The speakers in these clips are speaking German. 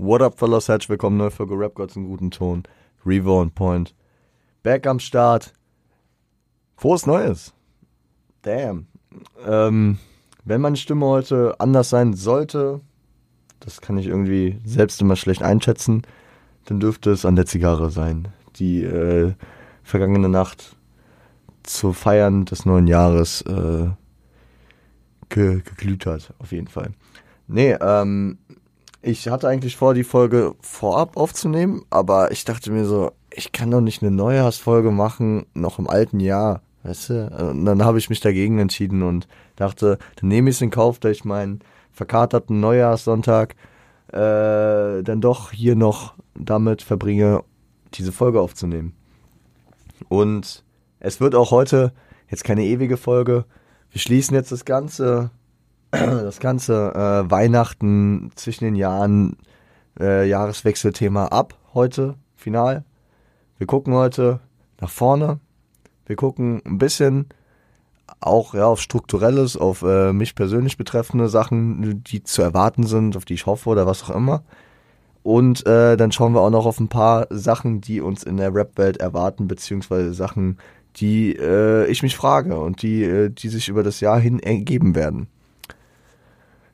What up, fellas? Herzlich willkommen, neue Folge Rap Gods in guten Ton. Revo on Point. Back am Start. Frohes Neues. Damn. Ähm, wenn meine Stimme heute anders sein sollte, das kann ich irgendwie selbst immer schlecht einschätzen, dann dürfte es an der Zigarre sein, die äh, vergangene Nacht zu Feiern des neuen Jahres äh, ge geglüht hat, auf jeden Fall. Nee, ähm, ich hatte eigentlich vor, die Folge vorab aufzunehmen, aber ich dachte mir so, ich kann doch nicht eine Neujahrsfolge machen, noch im alten Jahr, weißt du? Und dann habe ich mich dagegen entschieden und dachte, dann nehme ich es in Kauf, dass ich meinen verkaterten Neujahrssonntag äh, dann doch hier noch damit verbringe, diese Folge aufzunehmen. Und es wird auch heute jetzt keine ewige Folge. Wir schließen jetzt das Ganze das ganze äh, Weihnachten zwischen den Jahren äh, Jahreswechselthema ab heute final. Wir gucken heute nach vorne. Wir gucken ein bisschen auch ja auf strukturelles, auf äh, mich persönlich betreffende Sachen, die zu erwarten sind, auf die ich hoffe oder was auch immer. Und äh, dann schauen wir auch noch auf ein paar Sachen, die uns in der Rap-Welt erwarten, beziehungsweise Sachen, die äh, ich mich frage und die, äh, die sich über das Jahr hin ergeben werden.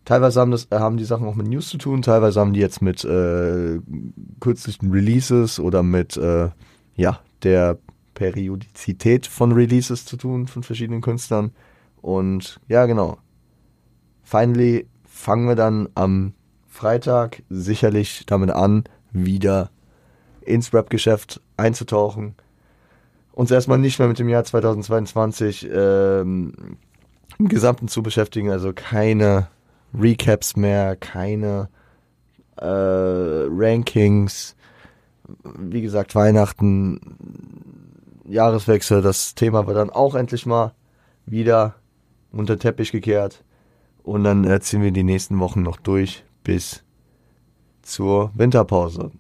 Teilweise haben, das, äh, haben die Sachen auch mit News zu tun, teilweise haben die jetzt mit äh, kürzlichen Releases oder mit äh, ja, der Periodizität von Releases zu tun von verschiedenen Künstlern. Und ja, genau. Finally fangen wir dann am Freitag sicherlich damit an, wieder ins Rap-Geschäft einzutauchen. Uns erstmal nicht mehr mit dem Jahr 2022 ähm, im Gesamten zu beschäftigen, also keine Recaps mehr, keine äh, Rankings. Wie gesagt, Weihnachten, Jahreswechsel, das Thema wird dann auch endlich mal wieder unter Teppich gekehrt. Und dann ziehen wir die nächsten Wochen noch durch bis zur Winterpause.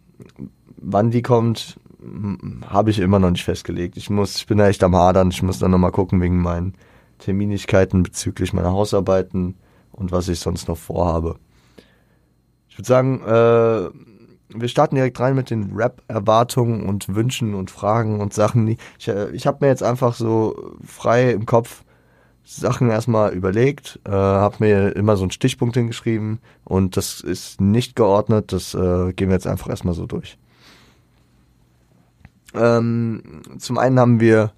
Wann die kommt, habe ich immer noch nicht festgelegt. Ich muss, ich bin da echt am Hadern. Ich muss dann nochmal gucken wegen meinen Terminigkeiten bezüglich meiner Hausarbeiten und was ich sonst noch vorhabe. Ich würde sagen, äh, wir starten direkt rein mit den Rap-Erwartungen und Wünschen und Fragen und Sachen. Ich, äh, ich habe mir jetzt einfach so frei im Kopf Sachen erstmal überlegt, äh, habe mir immer so einen Stichpunkt hingeschrieben und das ist nicht geordnet, das äh, gehen wir jetzt einfach erstmal so durch. Ähm, zum einen haben wir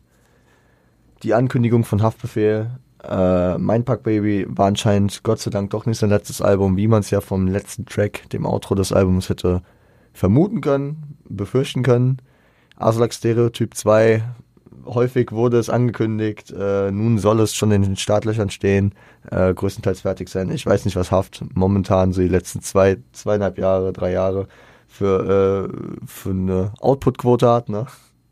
die Ankündigung von Haftbefehl äh, Mindpack Baby war anscheinend Gott sei Dank doch nicht sein letztes Album, wie man es ja vom letzten Track, dem Outro des Albums, hätte vermuten können, befürchten können. Aslak Stereotyp 2, häufig wurde es angekündigt, äh, nun soll es schon in den Startlöchern stehen, äh, größtenteils fertig sein. Ich weiß nicht, was Haft momentan so die letzten zwei, zweieinhalb Jahre, drei Jahre für, äh, für eine Output-Quote hat. Ne?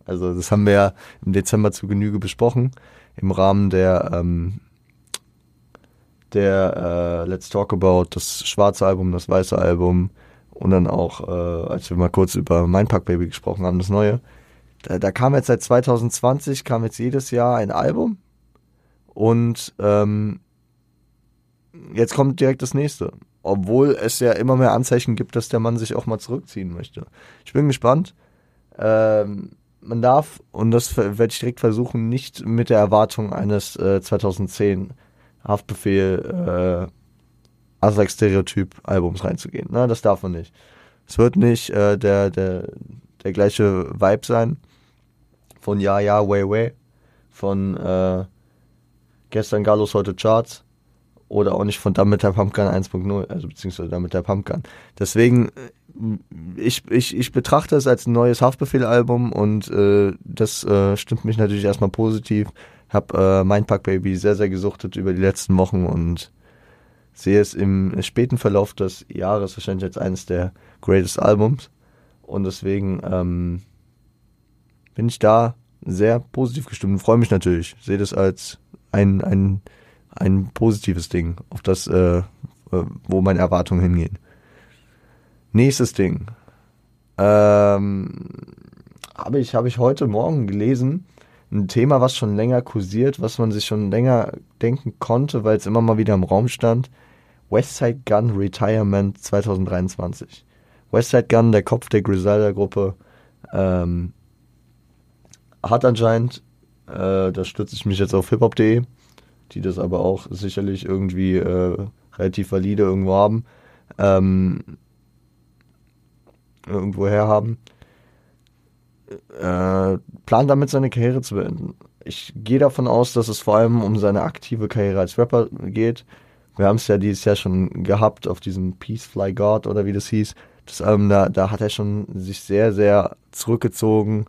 Also das haben wir ja im Dezember zu Genüge besprochen im Rahmen der ähm, der äh, Let's Talk About, das schwarze Album, das weiße Album und dann auch, äh, als wir mal kurz über Mein Pack Baby gesprochen haben, das neue. Da, da kam jetzt seit 2020, kam jetzt jedes Jahr ein Album und ähm, jetzt kommt direkt das nächste. Obwohl es ja immer mehr Anzeichen gibt, dass der Mann sich auch mal zurückziehen möchte. Ich bin gespannt. Ähm, man darf, und das werde ich direkt versuchen, nicht mit der Erwartung eines äh, 2010 Haftbefehl äh, Aslak Stereotyp Albums reinzugehen. Ne? Das darf man nicht. Es wird nicht äh, der, der, der gleiche Vibe sein von Ja, Ja, Way, Way, von äh, gestern Galos, heute Charts oder auch nicht von Damit der Pumpgun 1.0, also beziehungsweise Damit der Pumpgun. Deswegen ich, ich, ich betrachte es als ein neues Haftbefehl-Album und äh, das äh, stimmt mich natürlich erstmal positiv. Hab äh, Mindpack Baby sehr, sehr gesuchtet über die letzten Wochen und sehe es im späten Verlauf des Jahres wahrscheinlich als eines der greatest Albums. Und deswegen ähm, bin ich da sehr positiv gestimmt und freue mich natürlich. Sehe das als ein, ein, ein positives Ding, auf das, äh, äh wo meine Erwartungen hingehen. Nächstes Ding. Ähm, habe ich, hab ich heute Morgen gelesen. Ein Thema, was schon länger kursiert, was man sich schon länger denken konnte, weil es immer mal wieder im Raum stand. Westside Gun Retirement 2023. Westside Gun, der Kopf der Griselda-Gruppe, ähm, hat anscheinend, äh, da stütze ich mich jetzt auf hiphop.de, die das aber auch sicherlich irgendwie äh, relativ valide irgendwo haben, ähm, irgendwo her haben, äh, plant damit seine Karriere zu beenden. Ich gehe davon aus, dass es vor allem um seine aktive Karriere als Rapper geht. Wir haben es ja dieses Jahr schon gehabt auf diesem Peace Fly God oder wie das hieß. Das Album, da, da hat er schon sich sehr, sehr zurückgezogen,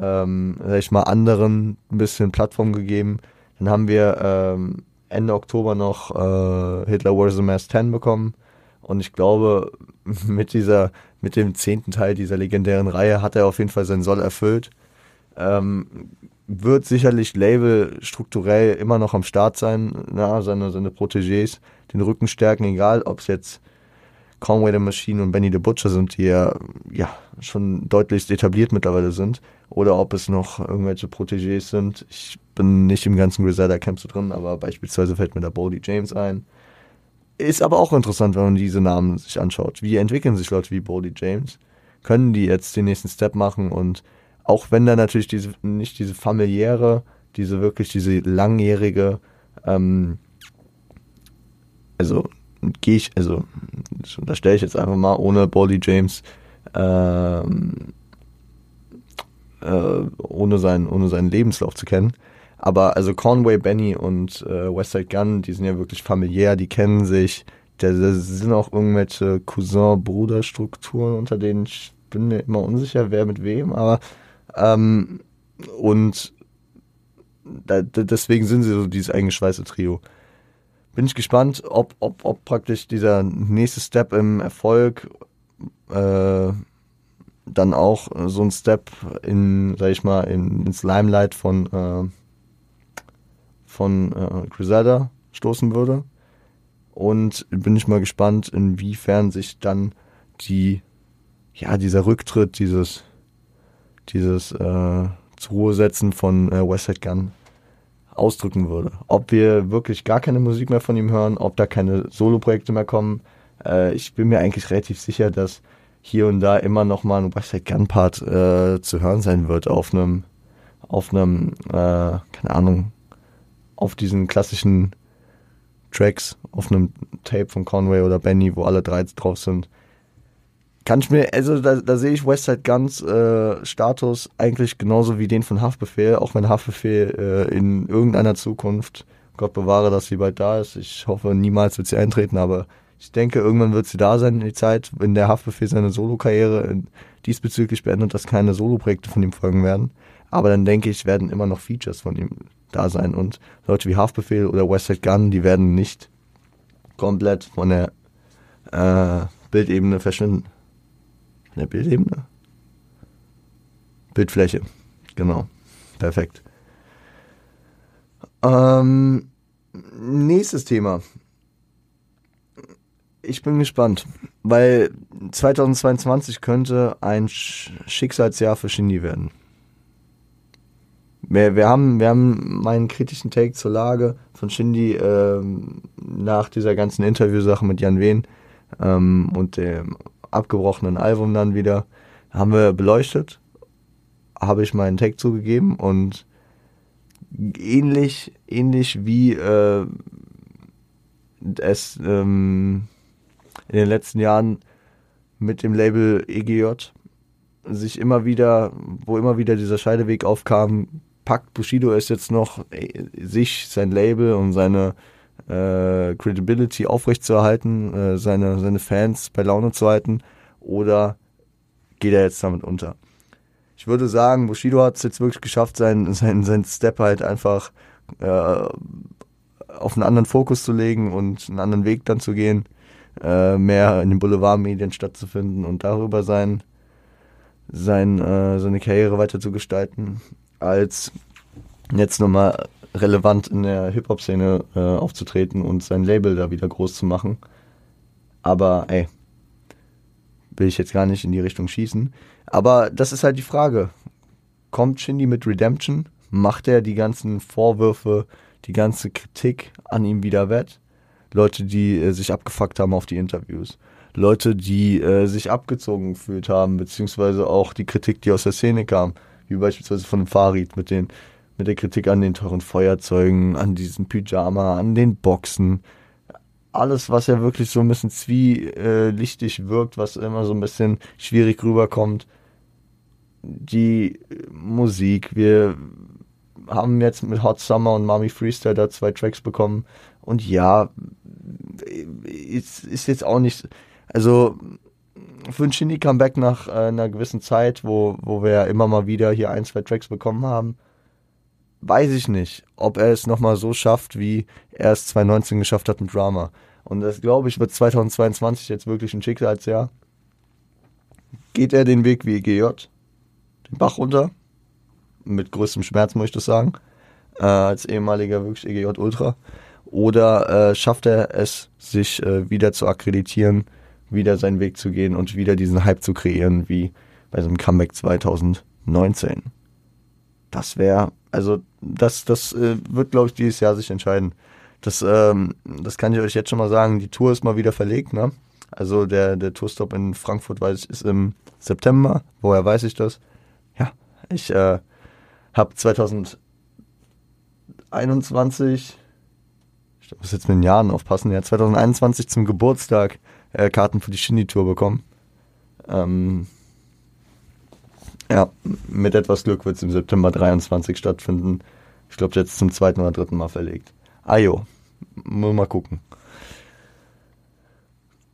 ähm, sag ich mal, anderen ein bisschen Plattform gegeben. Dann haben wir ähm, Ende Oktober noch äh, Hitler Wears the Mask 10 bekommen. Und ich glaube, mit dieser, mit dem zehnten Teil dieser legendären Reihe hat er auf jeden Fall seinen Soll erfüllt. Ähm, wird sicherlich Label strukturell immer noch am Start sein, na, seine, seine Protégés, den Rücken stärken, egal ob es jetzt Conway the Machine und Benny the Butcher sind, die ja, ja schon deutlich etabliert mittlerweile sind, oder ob es noch irgendwelche Protégés sind. Ich bin nicht im ganzen Griselda Camp so drin, aber beispielsweise fällt mir da Bodie James ein. Ist aber auch interessant, wenn man diese Namen sich anschaut. Wie entwickeln sich Leute wie Bodie James? Können die jetzt den nächsten Step machen? Und auch wenn da natürlich diese, nicht diese familiäre, diese wirklich diese langjährige, ähm, also gehe ich, also da stelle ich jetzt einfach mal ohne Boldy James, ähm, äh, ohne, sein, ohne seinen Lebenslauf zu kennen. Aber also Conway, Benny und äh, Westside Gun, die sind ja wirklich familiär, die kennen sich. Da sind auch irgendwelche Cousin-Bruder-Strukturen, unter denen ich bin mir immer unsicher, wer mit wem, aber ähm, und da, deswegen sind sie so dieses eingeschweißte Trio bin ich gespannt, ob, ob, ob praktisch dieser nächste Step im Erfolg äh, dann auch so ein Step in, sag ich mal, in, ins Limelight von, äh, von äh, Griselda stoßen würde. Und bin ich mal gespannt, inwiefern sich dann die, ja, dieser Rücktritt, dieses, dieses äh, zur Ruhe setzen von äh, Westside Gun ausdrücken würde. Ob wir wirklich gar keine Musik mehr von ihm hören, ob da keine Solo-Projekte mehr kommen. Äh, ich bin mir eigentlich relativ sicher, dass hier und da immer noch mal ein Westside Gun Part äh, zu hören sein wird auf einem, auf einem, äh, keine Ahnung, auf diesen klassischen Tracks, auf einem Tape von Conway oder Benny, wo alle drei drauf sind kann ich mir, also da, da sehe ich Westside Guns äh, Status eigentlich genauso wie den von Haftbefehl, auch wenn Haftbefehl äh, in irgendeiner Zukunft, Gott bewahre, dass sie bald da ist. Ich hoffe, niemals wird sie eintreten, aber ich denke, irgendwann wird sie da sein in die Zeit, wenn der Haftbefehl seine Solo-Karriere diesbezüglich beendet, dass keine Solo-Projekte von ihm folgen werden. Aber dann denke ich, werden immer noch Features von ihm da sein und Leute wie Haftbefehl oder Westside Gun, die werden nicht komplett von der äh, Bildebene verschwinden. Eine Bildebene? Bildfläche. Genau. Perfekt. Ähm, nächstes Thema. Ich bin gespannt, weil 2022 könnte ein Schicksalsjahr für Shindy werden. Wir, wir, haben, wir haben meinen kritischen Take zur Lage von Shindy ähm, nach dieser ganzen Interviewsache mit Jan Wehn ähm, und dem abgebrochenen Album dann wieder, haben wir beleuchtet, habe ich meinen Tag zugegeben und ähnlich, ähnlich wie äh, es ähm, in den letzten Jahren mit dem Label EGJ sich immer wieder, wo immer wieder dieser Scheideweg aufkam, packt. Bushido es jetzt noch, äh, sich, sein Label und seine äh, Credibility aufrechtzuerhalten, äh, seine, seine Fans bei Laune zu halten. Oder geht er jetzt damit unter? Ich würde sagen, Bushido hat es jetzt wirklich geschafft, seinen sein, sein Step halt einfach äh, auf einen anderen Fokus zu legen und einen anderen Weg dann zu gehen, äh, mehr in den Boulevardmedien stattzufinden und darüber sein, sein, äh, seine Karriere weiter zu gestalten, als jetzt nochmal relevant in der Hip-Hop-Szene äh, aufzutreten und sein Label da wieder groß zu machen. Aber ey, will ich jetzt gar nicht in die Richtung schießen. Aber das ist halt die Frage. Kommt Shindy mit Redemption? Macht er die ganzen Vorwürfe, die ganze Kritik an ihm wieder wett? Leute, die äh, sich abgefuckt haben auf die Interviews. Leute, die äh, sich abgezogen gefühlt haben, beziehungsweise auch die Kritik, die aus der Szene kam, wie beispielsweise von Farid mit den mit der Kritik an den teuren Feuerzeugen, an diesen Pyjama, an den Boxen, alles, was ja wirklich so ein bisschen zwielichtig wirkt, was immer so ein bisschen schwierig rüberkommt. Die Musik, wir haben jetzt mit Hot Summer und Mami Freestyle da zwei Tracks bekommen. Und ja, ist, ist jetzt auch nicht, also für ein Shindy-Comeback nach äh, einer gewissen Zeit, wo, wo wir ja immer mal wieder hier ein, zwei Tracks bekommen haben, weiß ich nicht, ob er es nochmal so schafft, wie er es 2019 geschafft hat mit Drama. Und das, glaube ich, wird 2022 jetzt wirklich ein Schicksalsjahr. Geht er den Weg wie EGJ, den Bach runter, mit größtem Schmerz, muss ich das sagen, äh, als ehemaliger wirklich EGJ Ultra, oder äh, schafft er es, sich äh, wieder zu akkreditieren, wieder seinen Weg zu gehen und wieder diesen Hype zu kreieren, wie bei so einem Comeback 2019. Das wäre, also das, das äh, wird, glaube ich, dieses Jahr sich entscheiden. Das, ähm, das kann ich euch jetzt schon mal sagen. Die Tour ist mal wieder verlegt, ne? Also der, der Tourstop in Frankfurt, weiß ich, ist im September. Woher weiß ich das? Ja, ich äh, habe 2021 ich muss jetzt mit den Jahren aufpassen, ja, 2021 zum Geburtstag äh, Karten für die Shindy-Tour bekommen. Ähm, ja, mit etwas Glück wird es im September 23 stattfinden. Ich glaube, jetzt zum zweiten oder dritten Mal verlegt. Ajo, muss mal gucken.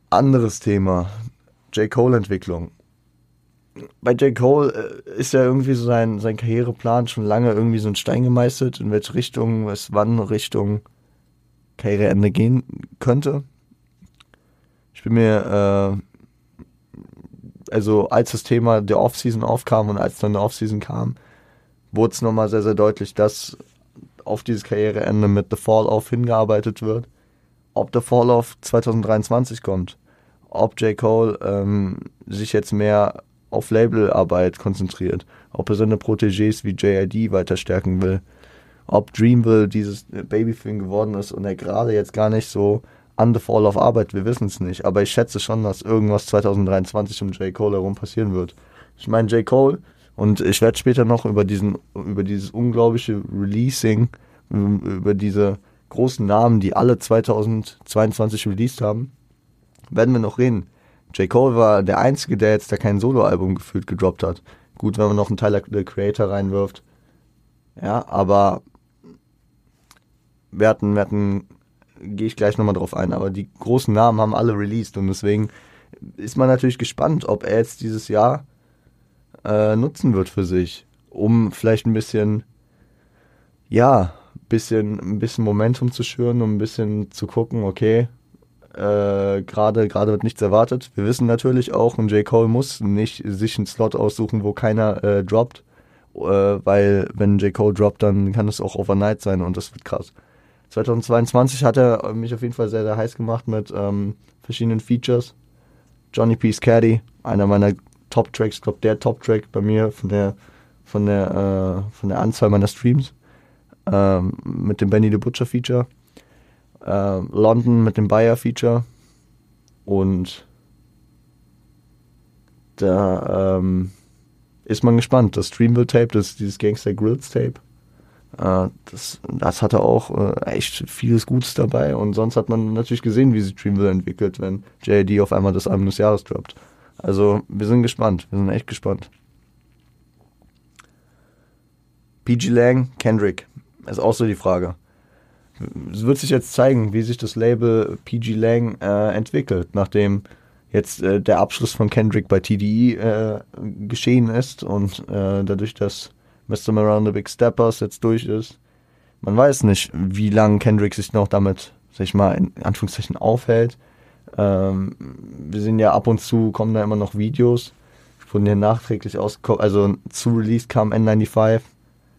Anderes Thema, J. Cole-Entwicklung. Bei J. Cole äh, ist ja irgendwie so sein, sein Karriereplan schon lange irgendwie so ein Stein gemeißelt, in welche Richtung, es wann Richtung Karriereende gehen könnte. Bin mir, äh, also als das Thema der Offseason aufkam und als dann der Offseason kam, wurde es nochmal sehr, sehr deutlich, dass auf dieses Karriereende mit The Fall-Off hingearbeitet wird. Ob The Fall-Off 2023 kommt, ob J. Cole ähm, sich jetzt mehr auf Labelarbeit konzentriert, ob er seine Protégés wie JID weiter stärken will, ob Dreamville dieses Babyfilm geworden ist und er gerade jetzt gar nicht so an the fall of Arbeit, wir wissen es nicht. Aber ich schätze schon, dass irgendwas 2023 um J. Cole herum passieren wird. Ich meine, J. Cole, und ich werde später noch über diesen, über dieses unglaubliche Releasing, über diese großen Namen, die alle 2022 released haben, werden wir noch reden. J. Cole war der Einzige, der jetzt da kein Soloalbum gefühlt gedroppt hat. Gut, wenn man noch einen Tyler the Creator reinwirft. Ja, aber wir hatten, wir hatten, gehe ich gleich nochmal drauf ein, aber die großen Namen haben alle released und deswegen ist man natürlich gespannt, ob er jetzt dieses Jahr äh, nutzen wird für sich, um vielleicht ein bisschen, ja, bisschen, ein bisschen Momentum zu schüren, um ein bisschen zu gucken, okay, äh, gerade wird nichts erwartet. Wir wissen natürlich auch, und J. Cole muss nicht sich einen Slot aussuchen, wo keiner äh, droppt, äh, weil wenn J. Cole droppt, dann kann es auch overnight sein und das wird krass. 2022 hat er mich auf jeden Fall sehr, sehr heiß gemacht mit ähm, verschiedenen Features. Johnny Peace Caddy, einer meiner Top-Tracks, ich glaube der Top-Track bei mir von der, von der, äh, von der Anzahl meiner Streams. Ähm, mit dem Benny the Butcher Feature. Ähm, London mit dem Bayer Feature. Und da ähm, ist man gespannt. Das Streamville Tape, das dieses Gangster Grills Tape, äh, das, das hatte auch äh, echt vieles Gutes dabei und sonst hat man natürlich gesehen, wie sich Dreamville entwickelt, wenn JD auf einmal das Album des Jahres droppt. Also wir sind gespannt, wir sind echt gespannt. PG Lang, Kendrick, ist auch so die Frage. Es wird sich jetzt zeigen, wie sich das Label PG Lang äh, entwickelt, nachdem jetzt äh, der Abschluss von Kendrick bei TDE äh, geschehen ist und äh, dadurch, dass Mr. Miranda Big Steppers jetzt durch ist. Man weiß nicht, wie lange Kendrick sich noch damit, sag ich mal, in Anführungszeichen aufhält. Ähm, wir sehen ja ab und zu, kommen da immer noch Videos, wurden hier nachträglich ausgekommen, also zu Release kam N95,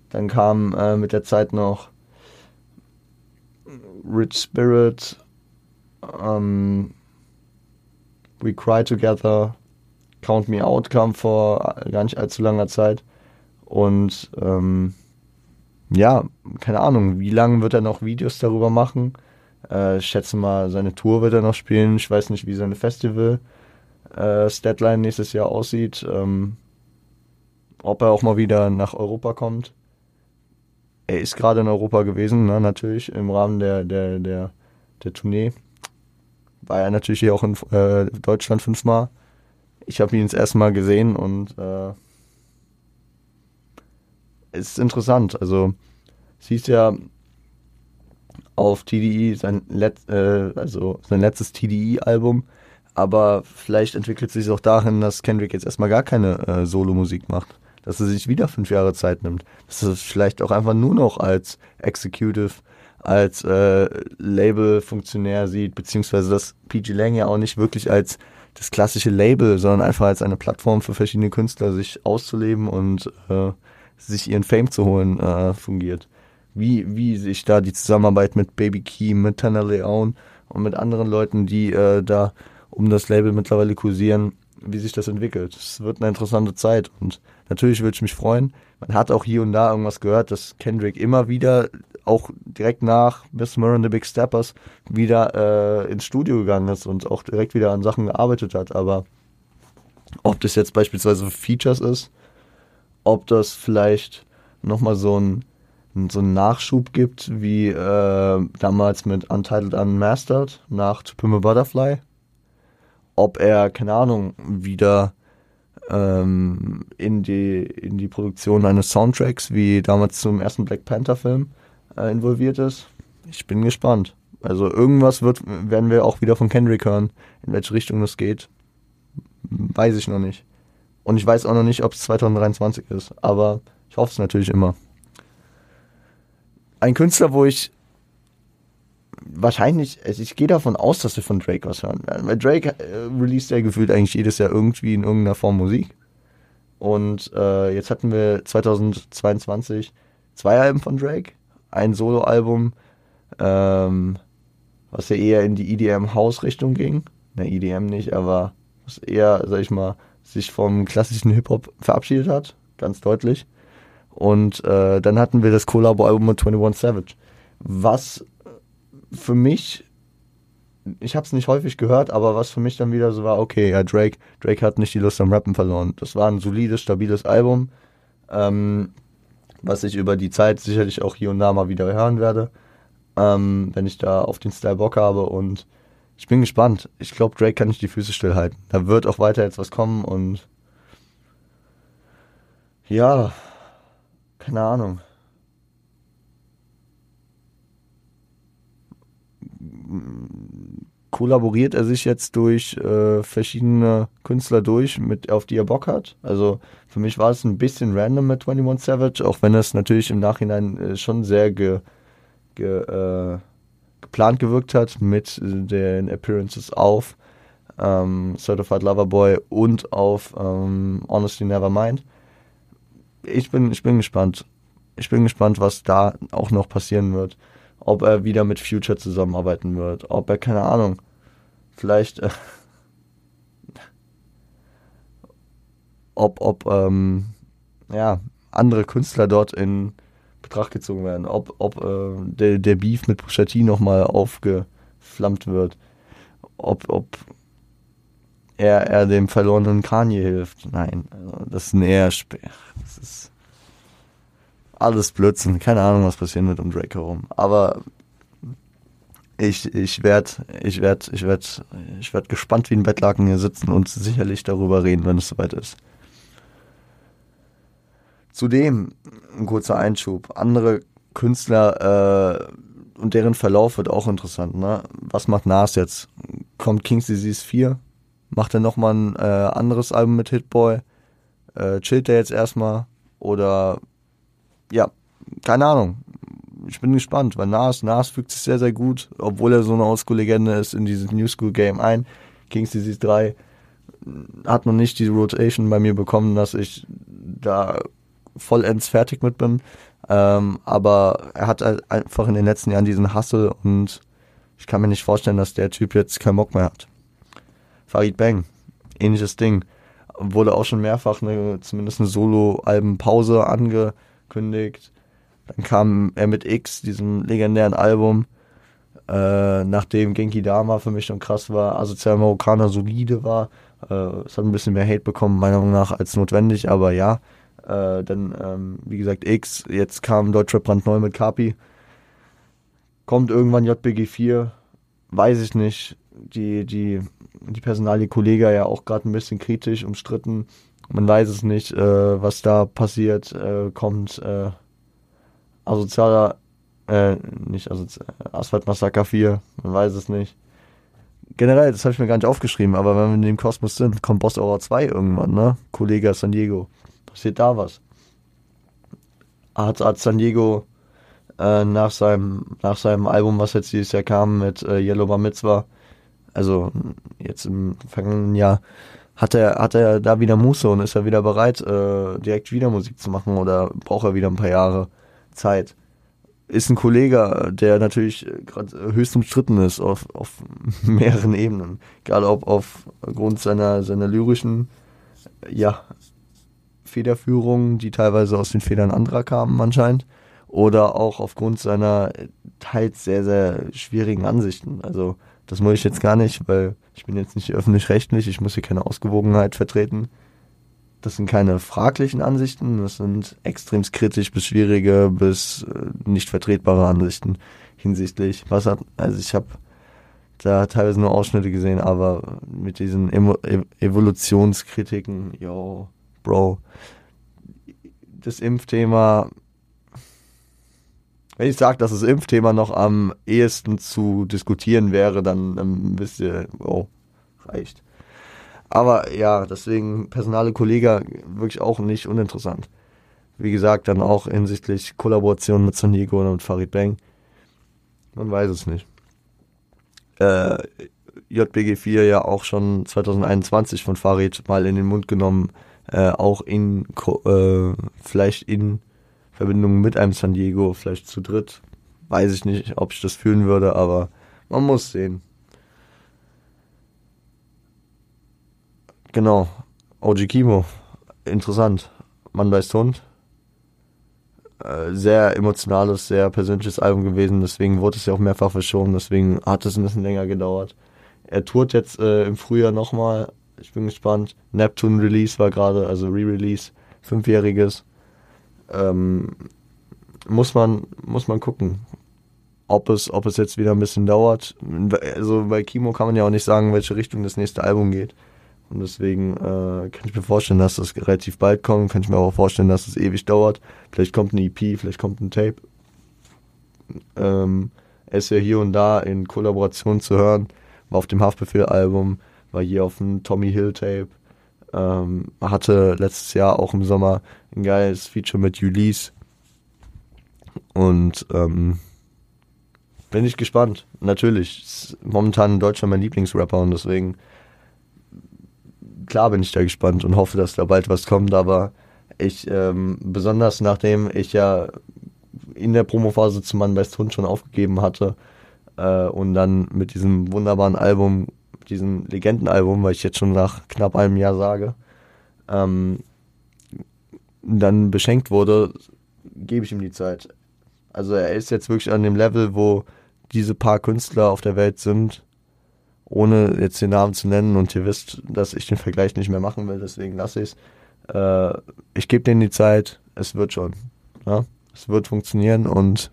dann kam äh, mit der Zeit noch Rich Spirit, ähm, We Cry Together, Count Me Out kam vor gar nicht allzu langer Zeit. Und ähm, ja, keine Ahnung, wie lange wird er noch Videos darüber machen? Äh, ich schätze mal, seine Tour wird er noch spielen. Ich weiß nicht, wie seine Festival äh, nächstes Jahr aussieht. Ähm, ob er auch mal wieder nach Europa kommt. Er ist gerade in Europa gewesen, ne, natürlich, im Rahmen der, der, der, der Tournee. War er natürlich hier auch in äh, Deutschland fünfmal. Ich habe ihn das erste Mal gesehen und äh, ist interessant. Also, siehst ja auf TDI sein, Let äh, also sein letztes TDI-Album, aber vielleicht entwickelt sich auch dahin, dass Kendrick jetzt erstmal gar keine äh, Solo-Musik macht. Dass er sich wieder fünf Jahre Zeit nimmt. Dass er es vielleicht auch einfach nur noch als Executive, als äh, Label-Funktionär sieht, beziehungsweise dass PG Lang ja auch nicht wirklich als das klassische Label, sondern einfach als eine Plattform für verschiedene Künstler, sich auszuleben und äh, sich ihren Fame zu holen, äh, fungiert. Wie, wie sich da die Zusammenarbeit mit Baby Key, mit Tanner Leon und mit anderen Leuten, die äh, da um das Label mittlerweile kursieren, wie sich das entwickelt. Es wird eine interessante Zeit und natürlich würde ich mich freuen. Man hat auch hier und da irgendwas gehört, dass Kendrick immer wieder, auch direkt nach Miss Murray and the Big Steppers, wieder äh, ins Studio gegangen ist und auch direkt wieder an Sachen gearbeitet hat. Aber ob das jetzt beispielsweise Features ist, ob das vielleicht nochmal so ein so einen Nachschub gibt, wie äh, damals mit Untitled Unmastered nach To Butterfly, ob er, keine Ahnung, wieder ähm, in, die, in die Produktion eines Soundtracks wie damals zum ersten Black Panther Film äh, involviert ist. Ich bin gespannt. Also irgendwas wird, werden wir auch wieder von Kendrick hören. In welche Richtung das geht, weiß ich noch nicht. Und ich weiß auch noch nicht, ob es 2023 ist. Aber ich hoffe es natürlich immer. Ein Künstler, wo ich wahrscheinlich, also ich gehe davon aus, dass wir von Drake was hören werden. Weil Drake äh, released ja gefühlt eigentlich jedes Jahr irgendwie in irgendeiner Form Musik. Und äh, jetzt hatten wir 2022 zwei Alben von Drake. Ein Soloalbum, ähm, was ja eher in die EDM-House-Richtung ging. Ne, EDM nicht, aber was eher, sag ich mal, sich vom klassischen Hip-Hop verabschiedet hat. Ganz deutlich. Und äh, dann hatten wir das Collabo-Album mit 21 Savage. Was für mich, ich habe es nicht häufig gehört, aber was für mich dann wieder so war, okay, ja, Drake, Drake hat nicht die Lust am Rappen verloren. Das war ein solides, stabiles Album, ähm, was ich über die Zeit sicherlich auch hier und da mal wieder hören werde, ähm, wenn ich da auf den Style Bock habe und ich bin gespannt. Ich glaube, Drake kann nicht die Füße stillhalten. Da wird auch weiter jetzt was kommen und ja, keine Ahnung. kollaboriert er sich jetzt durch äh, verschiedene Künstler durch, mit, auf die er Bock hat. Also für mich war es ein bisschen random mit 21 Savage, auch wenn es natürlich im Nachhinein äh, schon sehr ge, ge, äh, geplant gewirkt hat mit den Appearances auf ähm, Certified Lover Boy und auf ähm, Honestly Nevermind. Ich bin, ich bin gespannt. Ich bin gespannt, was da auch noch passieren wird ob er wieder mit Future zusammenarbeiten wird, ob er, keine Ahnung, vielleicht, äh, ob, ob, ähm, ja, andere Künstler dort in Betracht gezogen werden, ob, ob äh, der, der Beef mit Pusha nochmal aufgeflammt wird, ob, ob er, er dem verlorenen Kanye hilft. Nein, also das ist ein eher, das ist alles Blödsinn. Keine Ahnung, was passieren wird um Drake herum. Aber ich, ich werde ich werd, ich werd, ich werd gespannt wie ein Bettlaken hier sitzen und sicherlich darüber reden, wenn es soweit ist. Zudem ein kurzer Einschub. Andere Künstler äh, und deren Verlauf wird auch interessant. Ne? Was macht Nas jetzt? Kommt King's Disease 4? Macht er nochmal ein äh, anderes Album mit Hitboy? Äh, chillt er jetzt erstmal? Oder ja, keine Ahnung. Ich bin gespannt, weil Nas, Nas fügt sich sehr, sehr gut, obwohl er so eine Oldschool-Legende ist, in dieses New School-Game ein. Kings Disease 3 hat noch nicht die Rotation bei mir bekommen, dass ich da vollends fertig mit bin. Ähm, aber er hat halt einfach in den letzten Jahren diesen Hustle und ich kann mir nicht vorstellen, dass der Typ jetzt keinen Bock mehr hat. Farid Bang, ähnliches Ding. Wurde auch schon mehrfach eine, zumindest eine Solo-Alben-Pause ange, angekündigt. Dann kam er mit X, diesem legendären Album, äh, nachdem Genki Dama für mich schon krass war, Asozial Marokkaner solide war Äh, es hat ein bisschen mehr Hate bekommen, meiner Meinung nach, als notwendig, aber ja. Äh, dann, ähm, wie gesagt, X, jetzt kam Deutschrap brandneu mit Kapi. Kommt irgendwann JBG 4, weiß ich nicht. Die, die, die Personalie Kollega ja auch gerade ein bisschen kritisch, umstritten. Man weiß es nicht, äh, was da passiert. Äh, kommt äh, asozialer, äh, nicht asozial, Asphalt Massaker 4, man weiß es nicht. Generell, das habe ich mir gar nicht aufgeschrieben, aber wenn wir in dem Kosmos sind, kommt Boss Aura 2 irgendwann, ne? Kollege San Diego. Passiert da was? Hat, hat San Diego äh, nach, seinem, nach seinem Album, was jetzt dieses Jahr kam, mit äh, Yellow Bar Mitzvah, also jetzt im vergangenen Jahr, hat er, hat er da wieder Muße und ist er wieder bereit, äh, direkt wieder Musik zu machen oder braucht er wieder ein paar Jahre Zeit? Ist ein Kollege, der natürlich gerade höchst umstritten ist auf, auf mehreren Ebenen. Gerade ob aufgrund seiner, seiner lyrischen, ja, Federführung, die teilweise aus den Federn anderer kamen anscheinend, oder auch aufgrund seiner teils sehr, sehr schwierigen Ansichten. Also das muss ich jetzt gar nicht, weil ich bin jetzt nicht öffentlich-rechtlich, ich muss hier keine Ausgewogenheit vertreten. Das sind keine fraglichen Ansichten, das sind extrem kritisch bis schwierige bis äh, nicht vertretbare Ansichten hinsichtlich, was hat, also ich habe da teilweise nur Ausschnitte gesehen, aber mit diesen Emo Evolutionskritiken, yo, Bro, das Impfthema wenn ich sage, dass das Impfthema noch am ehesten zu diskutieren wäre, dann, wisst ihr, oh, reicht. Aber ja, deswegen personale Kollege wirklich auch nicht uninteressant. Wie gesagt, dann auch hinsichtlich Kollaboration mit San Diego und Farid Bang. Man weiß es nicht. Äh, JBG4 ja auch schon 2021 von Farid mal in den Mund genommen, äh, auch in, äh, vielleicht in Verbindung mit einem San Diego, vielleicht zu dritt. Weiß ich nicht, ob ich das fühlen würde, aber man muss sehen. Genau. OG Kimo. Interessant. Mann weiß Hund. Äh, sehr emotionales, sehr persönliches Album gewesen, deswegen wurde es ja auch mehrfach verschoben, deswegen hat es ein bisschen länger gedauert. Er tourt jetzt äh, im Frühjahr nochmal. Ich bin gespannt. Neptune Release war gerade, also Re-Release, fünfjähriges ähm, muss man, muss man gucken, ob es, ob es jetzt wieder ein bisschen dauert. Also bei Kimo kann man ja auch nicht sagen, welche Richtung das nächste Album geht. Und deswegen äh, kann ich mir vorstellen, dass das relativ bald kommt. Kann ich mir auch vorstellen, dass es ewig dauert. Vielleicht kommt ein EP, vielleicht kommt ein Tape. Ähm, er ist ja hier und da in Kollaboration zu hören. War auf dem Haftbefehl-Album, war hier auf dem Tommy Hill Tape. Ähm, hatte letztes Jahr auch im Sommer ein geiles Feature mit Ulisse. Und ähm, bin ich gespannt. Natürlich. Ist momentan in Deutschland mein Lieblingsrapper und deswegen klar bin ich da gespannt und hoffe, dass da bald was kommt, aber ich, ähm, besonders nachdem ich ja in der Promophase zu Mann Best Hund schon aufgegeben hatte äh, und dann mit diesem wunderbaren Album diesem Legendenalbum, weil ich jetzt schon nach knapp einem Jahr sage, ähm, dann beschenkt wurde, gebe ich ihm die Zeit. Also er ist jetzt wirklich an dem Level, wo diese paar Künstler auf der Welt sind, ohne jetzt den Namen zu nennen und ihr wisst, dass ich den Vergleich nicht mehr machen will, deswegen lasse ich es. Äh, ich gebe denen die Zeit, es wird schon. Ja? Es wird funktionieren und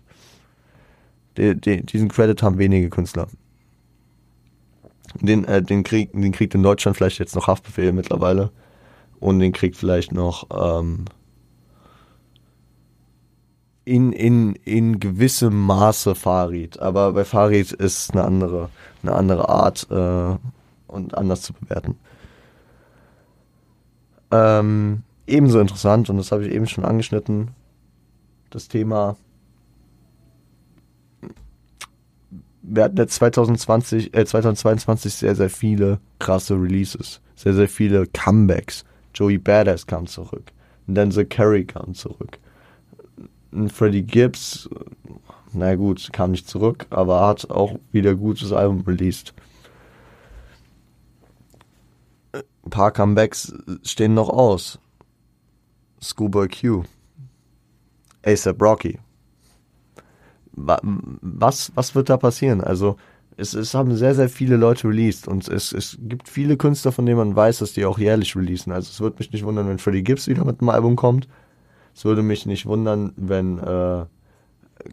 die, die, diesen Credit haben wenige Künstler den, äh, den, Krieg, den kriegt in Deutschland vielleicht jetzt noch Haftbefehl mittlerweile. Und den kriegt vielleicht noch ähm, in, in, in gewissem Maße Farid. Aber bei Farid ist eine andere, eine andere Art äh, und anders zu bewerten. Ähm, ebenso interessant, und das habe ich eben schon angeschnitten, das Thema wir hatten jetzt 2020, äh, 2022 sehr, sehr viele krasse Releases. Sehr, sehr viele Comebacks. Joey Badass kam zurück. Denzel Curry kam zurück. Freddie Gibbs, na gut, kam nicht zurück, aber hat auch wieder gutes Album released. Ein paar Comebacks stehen noch aus. Schoolboy Q. ASAP Rocky was, was wird da passieren? Also Es, es haben sehr, sehr viele Leute released und es, es gibt viele Künstler, von denen man weiß, dass die auch jährlich releasen. Also es würde mich nicht wundern, wenn Freddie Gibbs wieder mit einem Album kommt. Es würde mich nicht wundern, wenn äh,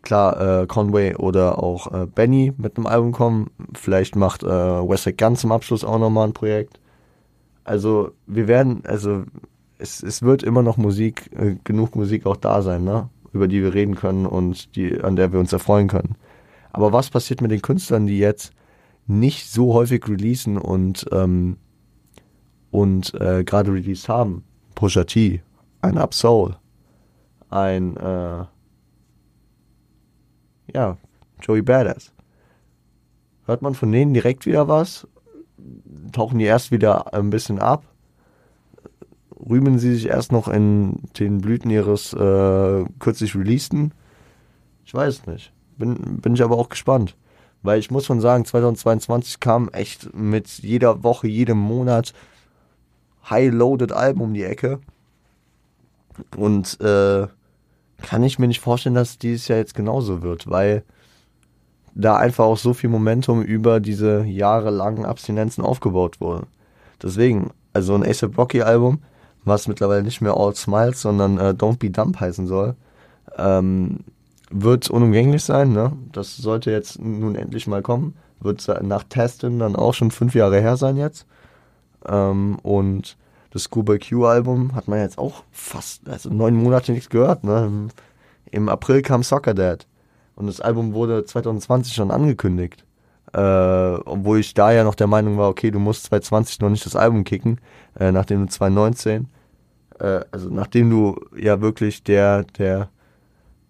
klar äh, Conway oder auch äh, Benny mit einem Album kommen. Vielleicht macht äh, Westside Gun zum Abschluss auch nochmal ein Projekt. Also wir werden, also es, es wird immer noch Musik, äh, genug Musik auch da sein, ne? Über die wir reden können und die, an der wir uns erfreuen können. Aber was passiert mit den Künstlern, die jetzt nicht so häufig releasen und, ähm, und äh, gerade released haben? Pusha T, ein Upsoul, ein äh, ja, Joey Badass. Hört man von denen direkt wieder was? Tauchen die erst wieder ein bisschen ab? Rühmen sie sich erst noch in den Blüten ihres äh, kürzlich releaseden? Ich weiß nicht. Bin, bin ich aber auch gespannt. Weil ich muss schon sagen, 2022 kam echt mit jeder Woche, jedem Monat high-loaded Alben um die Ecke. Und äh, kann ich mir nicht vorstellen, dass dieses Jahr jetzt genauso wird, weil da einfach auch so viel Momentum über diese jahrelangen Abstinenzen aufgebaut wurde. Deswegen, also ein ASAP Rocky Album, was mittlerweile nicht mehr All Smiles, sondern äh, Don't Be Dumb heißen soll, ähm, wird unumgänglich sein. Ne? Das sollte jetzt nun endlich mal kommen. Wird nach Testen dann auch schon fünf Jahre her sein jetzt. Ähm, und das Scuba Q-Album hat man jetzt auch fast, also neun Monate nichts gehört. Ne? Im April kam Soccer Dad. Und das Album wurde 2020 schon angekündigt. Äh, obwohl ich da ja noch der Meinung war, okay, du musst 2020 noch nicht das Album kicken, äh, nachdem du 2019, äh, also nachdem du ja wirklich der, der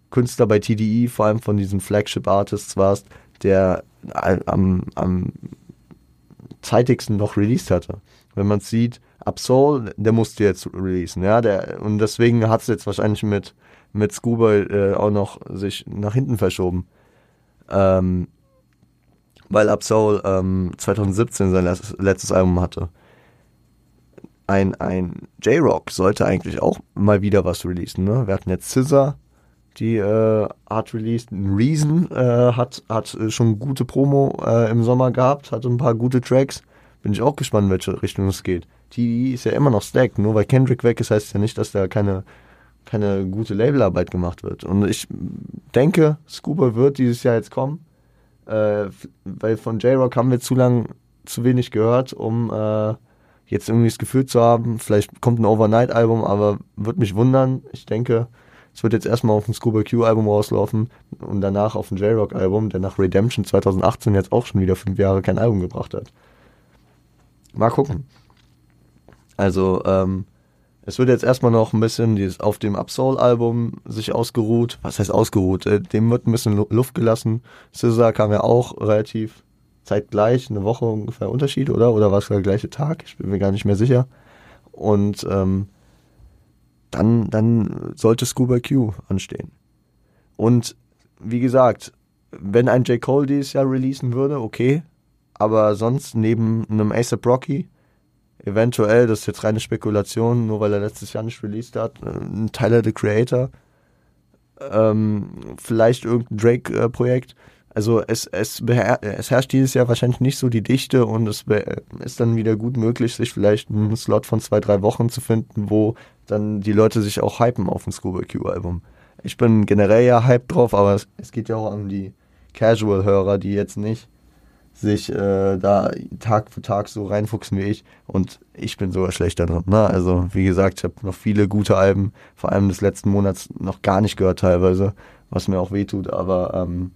Künstler bei TDE, vor allem von diesen Flagship Artists warst, der am, am zeitigsten noch released hatte. Wenn man sieht, Absol, der musste jetzt releasen, ja, der, und deswegen hat es jetzt wahrscheinlich mit, mit Scuba äh, auch noch sich nach hinten verschoben. Ähm, weil Absol ähm, 2017 sein letztes, Album hatte. Ein, ein J-Rock sollte eigentlich auch mal wieder was releasen, ne? Wir hatten jetzt Scissor, die äh, hat released. Reason äh, hat, hat schon gute Promo äh, im Sommer gehabt, hatte ein paar gute Tracks. Bin ich auch gespannt, in welche Richtung es geht. TDE ist ja immer noch stacked. Nur weil Kendrick weg ist, heißt ja nicht, dass da keine, keine gute Labelarbeit gemacht wird. Und ich denke, Scuba wird dieses Jahr jetzt kommen. Äh, weil von J-Rock haben wir zu lang zu wenig gehört, um äh, jetzt irgendwie das Gefühl zu haben, vielleicht kommt ein Overnight-Album, aber wird mich wundern. Ich denke, es wird jetzt erstmal auf ein Scuba Q-Album rauslaufen und danach auf ein J-Rock-Album, der nach Redemption 2018 jetzt auch schon wieder fünf Jahre kein Album gebracht hat. Mal gucken. Also, ähm, es wird jetzt erstmal noch ein bisschen dieses auf dem Absol-Album sich ausgeruht. Was heißt ausgeruht? Äh, dem wird ein bisschen Luft gelassen. Scissor kam ja auch relativ zeitgleich, eine Woche ungefähr Unterschied, oder? Oder war es der gleiche Tag? Ich bin mir gar nicht mehr sicher. Und ähm, dann, dann sollte Scuba Q anstehen. Und wie gesagt, wenn ein J. Cole dieses Jahr releasen würde, okay. Aber sonst neben einem ASAP Rocky eventuell, das ist jetzt reine Spekulation, nur weil er letztes Jahr nicht released hat, äh, ein Tyler the Creator, ähm, vielleicht irgendein Drake-Projekt. Also es, es, es herrscht dieses Jahr wahrscheinlich nicht so die Dichte und es ist dann wieder gut möglich, sich vielleicht einen Slot von zwei, drei Wochen zu finden, wo dann die Leute sich auch hypen auf ein Scuba Q-Album. Ich bin generell ja hyped drauf, aber es, es geht ja auch an die Casual-Hörer, die jetzt nicht sich äh, da Tag für Tag so reinfuchsen wie ich. Und ich bin sogar schlechter drin. Ne? Also, wie gesagt, ich habe noch viele gute Alben, vor allem des letzten Monats, noch gar nicht gehört teilweise, was mir auch wehtut. Aber ähm,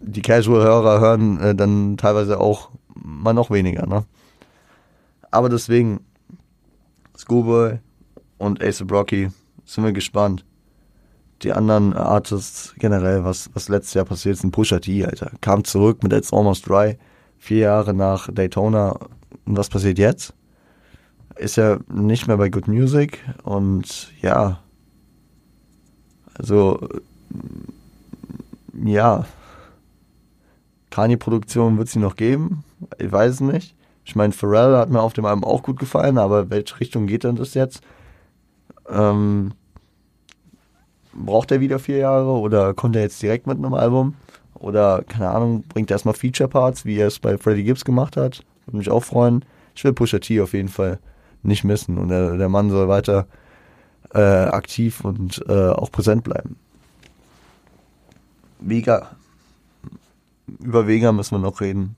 die Casual-Hörer hören äh, dann teilweise auch mal noch weniger. Ne? Aber deswegen, Schoolboy und Ace Rocky, sind wir gespannt die anderen Artists generell, was, was letztes Jahr passiert ist, ein Pusha T, Alter. Kam zurück mit It's Almost Dry, vier Jahre nach Daytona. Und was passiert jetzt? Ist er nicht mehr bei Good Music und ja, also ja, Kanye-Produktion wird sie noch geben, ich weiß es nicht. Ich meine, Pharrell hat mir auf dem Album auch gut gefallen, aber welche Richtung geht denn das jetzt? Ähm, braucht er wieder vier Jahre oder kommt er jetzt direkt mit einem Album? oder, keine Ahnung, bringt erstmal Feature-Parts, wie er es bei Freddie Gibbs gemacht hat. Würde mich auch freuen. Ich will Pusha T auf jeden Fall nicht missen und der, der Mann soll weiter äh, aktiv und äh, auch präsent bleiben. Vega. Über Vega müssen wir noch reden.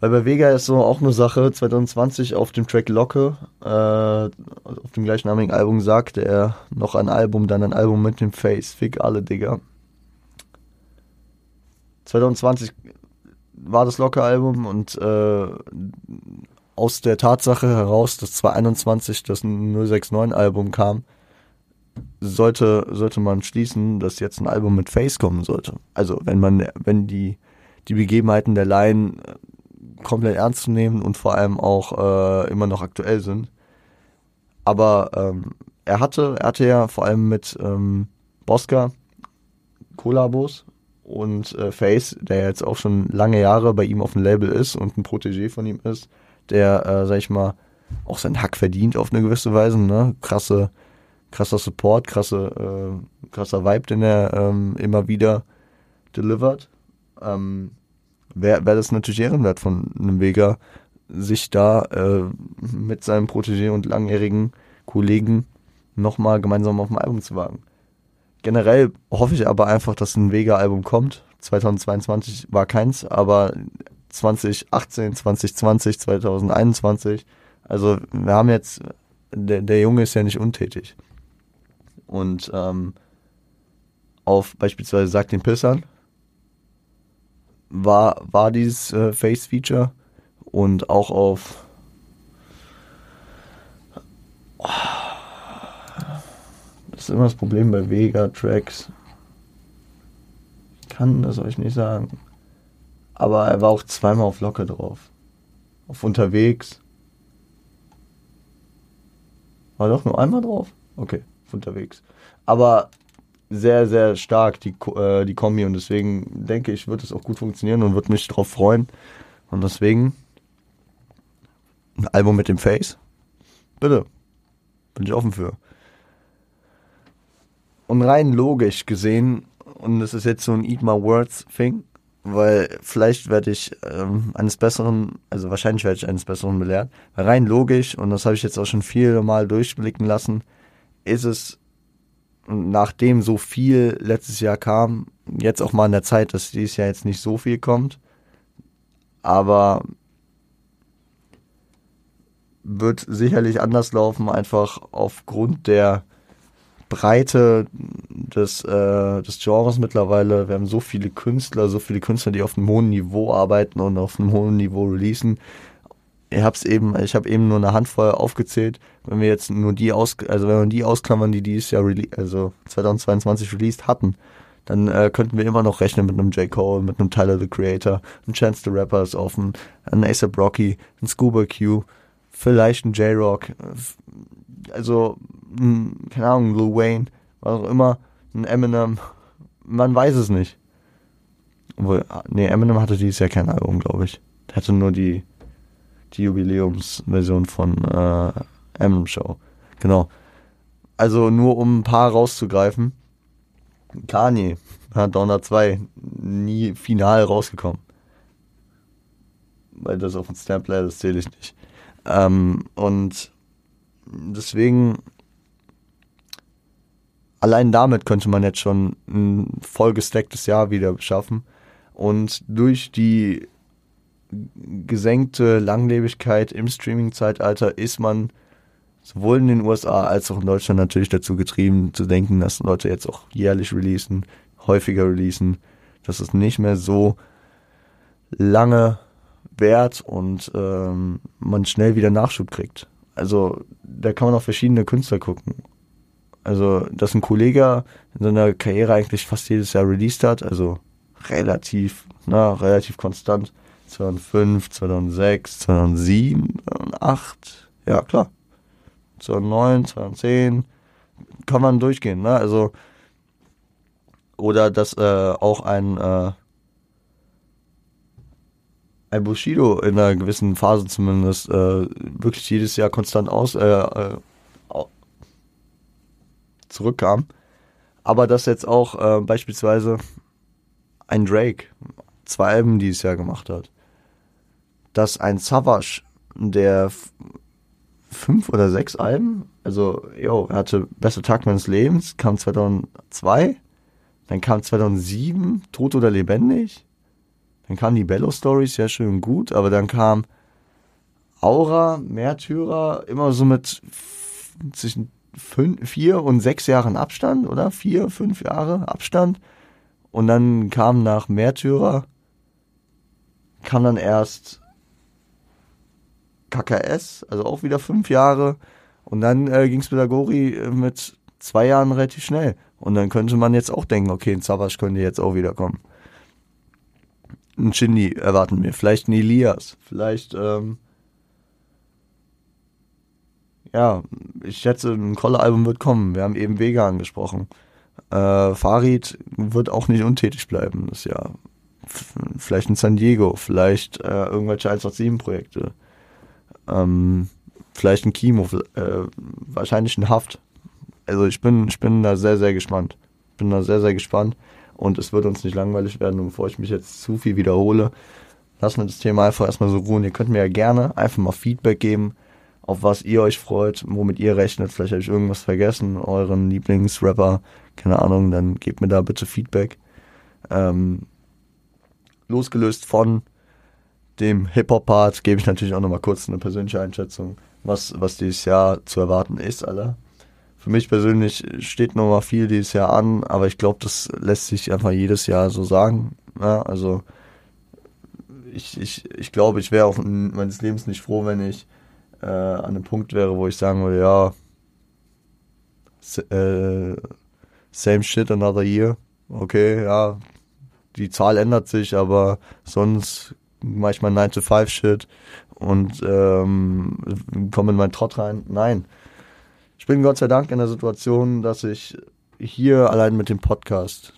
Weil bei Vega ist so auch eine Sache, 2020 auf dem Track Locke, äh, auf dem gleichnamigen Album sagte er noch ein Album, dann ein Album mit dem Face. Fick alle, Digga. 2020 war das Locke-Album und äh, aus der Tatsache heraus, dass 2021 das 069-Album kam, sollte, sollte man schließen, dass jetzt ein Album mit Face kommen sollte. Also wenn man, wenn die, die Begebenheiten der Line komplett ernst zu nehmen und vor allem auch äh, immer noch aktuell sind. Aber ähm, er hatte, er hatte ja vor allem mit ähm, Bosca Kollabos und äh, Face, der jetzt auch schon lange Jahre bei ihm auf dem Label ist und ein Protégé von ihm ist, der, äh, sag ich mal, auch seinen Hack verdient auf eine gewisse Weise, ne? Krasse, krasser Support, krasse, äh, krasser Vibe, den er ähm, immer wieder delivert. Ähm, wäre wär das natürlich ehrenwert von einem Vega, sich da äh, mit seinem Protégé und langjährigen Kollegen nochmal gemeinsam auf dem Album zu wagen. Generell hoffe ich aber einfach, dass ein Vega-Album kommt. 2022 war keins, aber 2018, 2020, 2021. Also wir haben jetzt, der, der Junge ist ja nicht untätig. Und ähm, auf beispielsweise Sagt den Pissern war, war dieses äh, Face-Feature und auch auf das ist immer das Problem bei Vega-Tracks. Ich kann das euch nicht sagen. Aber er war auch zweimal auf Locke drauf. Auf unterwegs. War doch nur einmal drauf? Okay, auf unterwegs. Aber sehr, sehr stark, die, äh, die Kombi. Und deswegen denke ich, wird es auch gut funktionieren und würde mich darauf freuen. Und deswegen ein Album mit dem Face. Bitte. Bin ich offen für. Und rein logisch gesehen, und das ist jetzt so ein Eat My Words Thing, weil vielleicht werde ich ähm, eines Besseren, also wahrscheinlich werde ich eines Besseren belehrt. Rein logisch, und das habe ich jetzt auch schon viele Mal durchblicken lassen, ist es nachdem so viel letztes Jahr kam, jetzt auch mal in der Zeit, dass dieses Jahr jetzt nicht so viel kommt, aber wird sicherlich anders laufen, einfach aufgrund der Breite des, äh, des Genres mittlerweile. Wir haben so viele Künstler, so viele Künstler, die auf einem hohen Niveau arbeiten und auf einem hohen Niveau releasen ich hab's eben, ich habe eben nur eine Handvoll aufgezählt. Wenn wir jetzt nur die aus, also wenn wir die ausklammern, die dieses Jahr, also 2022 released hatten, dann äh, könnten wir immer noch rechnen mit einem J. Cole, mit einem Tyler the Creator, einem Chance the Rapper ist offen, ein A$AP Rocky, ein Scuba Q, vielleicht ein J-Rock, also, keine Ahnung, Lil Wayne, was auch immer, ein Eminem, man weiß es nicht. Obwohl, nee, Eminem hatte dieses Jahr kein Album, glaube ich. Hatte nur die, die Jubiläumsversion von äh, M Show. Genau. Also nur um ein paar rauszugreifen. Kanye hat Donner 2 nie final rausgekommen. Weil das auf dem Stapler, das zähle ich nicht. Ähm, und deswegen, allein damit könnte man jetzt schon ein vollgestecktes Jahr wieder schaffen. Und durch die gesenkte Langlebigkeit im Streaming-Zeitalter ist man sowohl in den USA als auch in Deutschland natürlich dazu getrieben, zu denken, dass Leute jetzt auch jährlich releasen, häufiger releasen, dass es nicht mehr so lange währt und ähm, man schnell wieder Nachschub kriegt. Also da kann man auf verschiedene Künstler gucken. Also, dass ein Kollege in seiner Karriere eigentlich fast jedes Jahr released hat, also relativ, na, relativ konstant, 2005, 2006, 2007, 2008, ja klar. 2009, 2010, kann man durchgehen, ne? Also, oder dass äh, auch ein, äh, ein Bushido in einer gewissen Phase zumindest äh, wirklich jedes Jahr konstant aus äh, äh, zurückkam. Aber dass jetzt auch äh, beispielsweise ein Drake zwei Alben dieses Jahr gemacht hat. Dass ein Savage, der fünf oder sechs Alben, also, jo, er hatte Beste Tag meines Lebens, kam 2002, dann kam 2007 Tot oder Lebendig, dann kam die Bello Stories, sehr schön und gut, aber dann kam Aura, Märtyrer, immer so mit zwischen fünf, vier und sechs Jahren Abstand, oder? Vier, fünf Jahre Abstand. Und dann kam nach Märtyrer, kam dann erst KKS, also auch wieder fünf Jahre. Und dann äh, ging es mit Agori äh, mit zwei Jahren relativ schnell. Und dann könnte man jetzt auch denken, okay, ein Savas könnte jetzt auch wieder kommen. Ein Shindy erwarten wir, vielleicht ein Elias, vielleicht ähm, ja, ich schätze, ein Kolle-Album wird kommen. Wir haben eben Vega angesprochen. Äh, Farid wird auch nicht untätig bleiben das Jahr. vielleicht in San Diego, vielleicht äh, irgendwelche 187-Projekte. Ähm, vielleicht ein Kimo, äh, wahrscheinlich ein Haft. Also ich bin, ich bin da sehr, sehr gespannt. Bin da sehr, sehr gespannt. Und es wird uns nicht langweilig werden. Und bevor ich mich jetzt zu viel wiederhole, lassen wir das Thema einfach erstmal so ruhen. Ihr könnt mir ja gerne einfach mal Feedback geben auf was ihr euch freut, womit ihr rechnet. Vielleicht habe ich irgendwas vergessen, euren Lieblingsrapper, keine Ahnung, dann gebt mir da bitte Feedback. Ähm, losgelöst von dem Hip-Hop-Part gebe ich natürlich auch nochmal kurz eine persönliche Einschätzung, was, was dieses Jahr zu erwarten ist, Alter. Für mich persönlich steht nochmal viel dieses Jahr an, aber ich glaube, das lässt sich einfach jedes Jahr so sagen. Ja, also ich, ich, ich glaube, ich wäre auch meines Lebens nicht froh, wenn ich äh, an einem Punkt wäre, wo ich sagen würde, ja, äh, same shit another year. Okay, ja, die Zahl ändert sich, aber sonst mein 9-to-5-Shit und ähm, komme in meinen Trott rein. Nein. Ich bin Gott sei Dank in der Situation, dass ich hier allein mit dem Podcast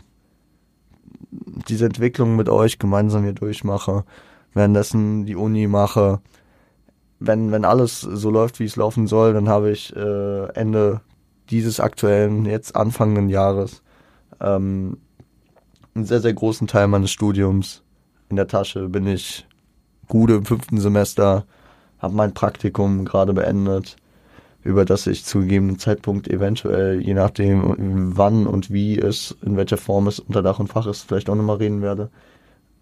diese Entwicklung mit euch gemeinsam hier durchmache, währenddessen die Uni mache, wenn, wenn alles so läuft, wie es laufen soll, dann habe ich äh, Ende dieses aktuellen, jetzt anfangenden Jahres, ähm, einen sehr, sehr großen Teil meines Studiums in der Tasche. Bin ich gut im fünften Semester, habe mein Praktikum gerade beendet, über das ich zu gegebenen Zeitpunkt eventuell, je nachdem wann und wie es, in welcher Form es unter Dach und Fach ist, vielleicht auch nochmal reden werde.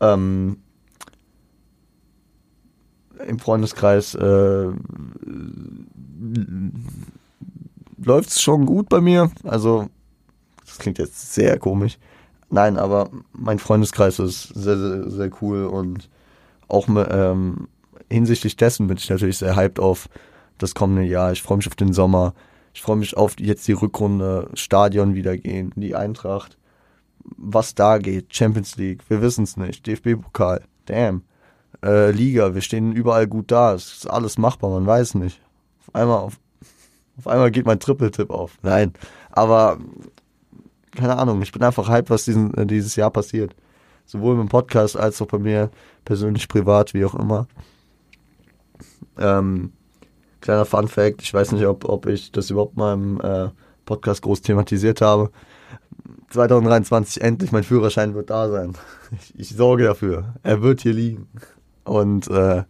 Ähm, im Freundeskreis äh, läuft es schon gut bei mir. Also, das klingt jetzt sehr komisch. Nein, aber mein Freundeskreis ist sehr, sehr, sehr cool und auch ähm, hinsichtlich dessen bin ich natürlich sehr hyped auf das kommende Jahr. Ich freue mich auf den Sommer. Ich freue mich auf jetzt die Rückrunde, Stadion wieder gehen, die Eintracht. Was da geht, Champions League, wir wissen es nicht, DFB-Pokal, damn äh, Liga. Wir stehen überall gut da. Es ist alles machbar, man weiß nicht. Auf einmal, auf, auf einmal geht mein Triple-Tipp auf. Nein, aber keine Ahnung, ich bin einfach hyped, was diesen, äh, dieses Jahr passiert. Sowohl im Podcast als auch bei mir persönlich, privat, wie auch immer. Ähm, kleiner Fun Fact, ich weiß nicht, ob, ob ich das überhaupt mal im äh, Podcast groß thematisiert habe. 2023 endlich, mein Führerschein wird da sein. Ich, ich sorge dafür. Er wird hier liegen. Und äh,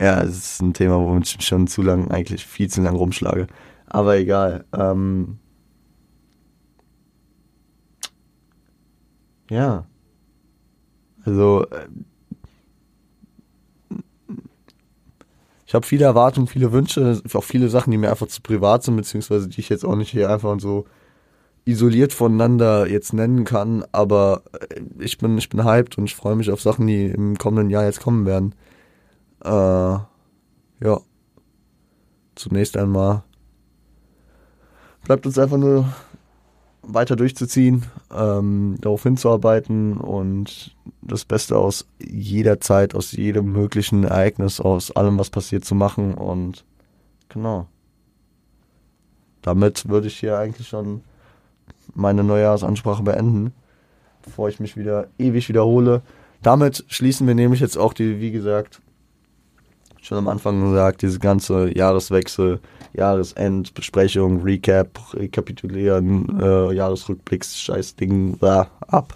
ja, es ist ein Thema, womit ich schon zu lang, eigentlich viel zu lang rumschlage. Aber egal. Ähm, ja. Also, äh, ich habe viele Erwartungen, viele Wünsche, auch viele Sachen, die mir einfach zu privat sind, beziehungsweise die ich jetzt auch nicht hier einfach so isoliert voneinander jetzt nennen kann, aber äh, ich bin, ich bin hyped und ich freue mich auf Sachen, die im kommenden Jahr jetzt kommen werden. Äh, ja. Zunächst einmal bleibt uns einfach nur weiter durchzuziehen, ähm, darauf hinzuarbeiten und das Beste aus jeder Zeit, aus jedem möglichen Ereignis, aus allem, was passiert, zu machen und genau. Damit würde ich hier eigentlich schon meine Neujahrsansprache beenden, bevor ich mich wieder ewig wiederhole. Damit schließen wir nämlich jetzt auch die, wie gesagt, schon am Anfang gesagt, diese ganze Jahreswechsel, Jahresendbesprechung, Recap, Rekapitulieren, äh, Jahresrückblicks, Scheiß Ding da ab.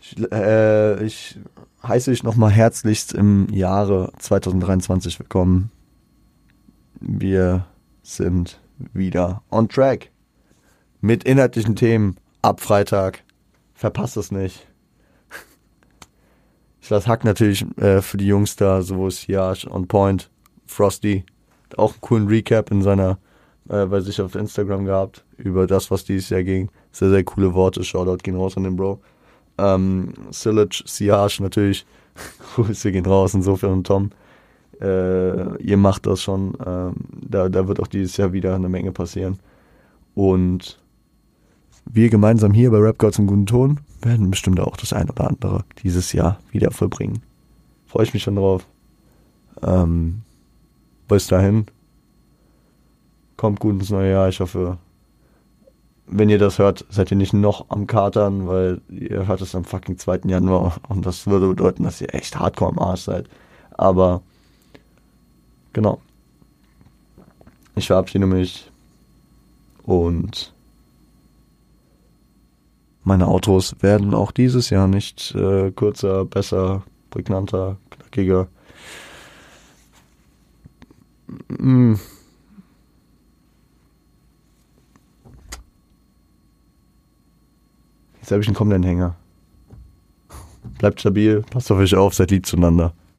Ich, äh, ich heiße dich nochmal herzlichst im Jahre 2023 willkommen. Wir sind wieder on track mit inhaltlichen Themen ab Freitag. Verpasst es nicht. Lasse Hack natürlich äh, für die Jungs da, so Siage, On Point, Frosty. Auch einen coolen Recap in seiner, äh, bei sich auf Instagram gehabt, über das, was dieses Jahr ging. Sehr, sehr coole Worte. Shoutout gehen raus an den Bro. Ähm, Sillage, Siage natürlich. Grüße gehen raus, insofern und Tom. Äh, ihr macht das schon. Ähm, da, da wird auch dieses Jahr wieder eine Menge passieren. Und wir gemeinsam hier bei Rap Gods im guten Ton werden bestimmt auch das ein oder andere dieses Jahr wieder vollbringen. Freue ich mich schon drauf. Ähm, bis dahin. Kommt gut ins neue Jahr. Ich hoffe, wenn ihr das hört, seid ihr nicht noch am Katern, weil ihr hört es am fucking 2. Januar und das würde bedeuten, dass ihr echt hardcore am Arsch seid. Aber genau. Ich verabschiede mich und meine Autos werden auch dieses Jahr nicht äh, kürzer, besser, prägnanter, knackiger. Mm. Jetzt habe ich einen kommenden Hänger. Bleibt stabil, passt auf euch auf, seid lieb zueinander.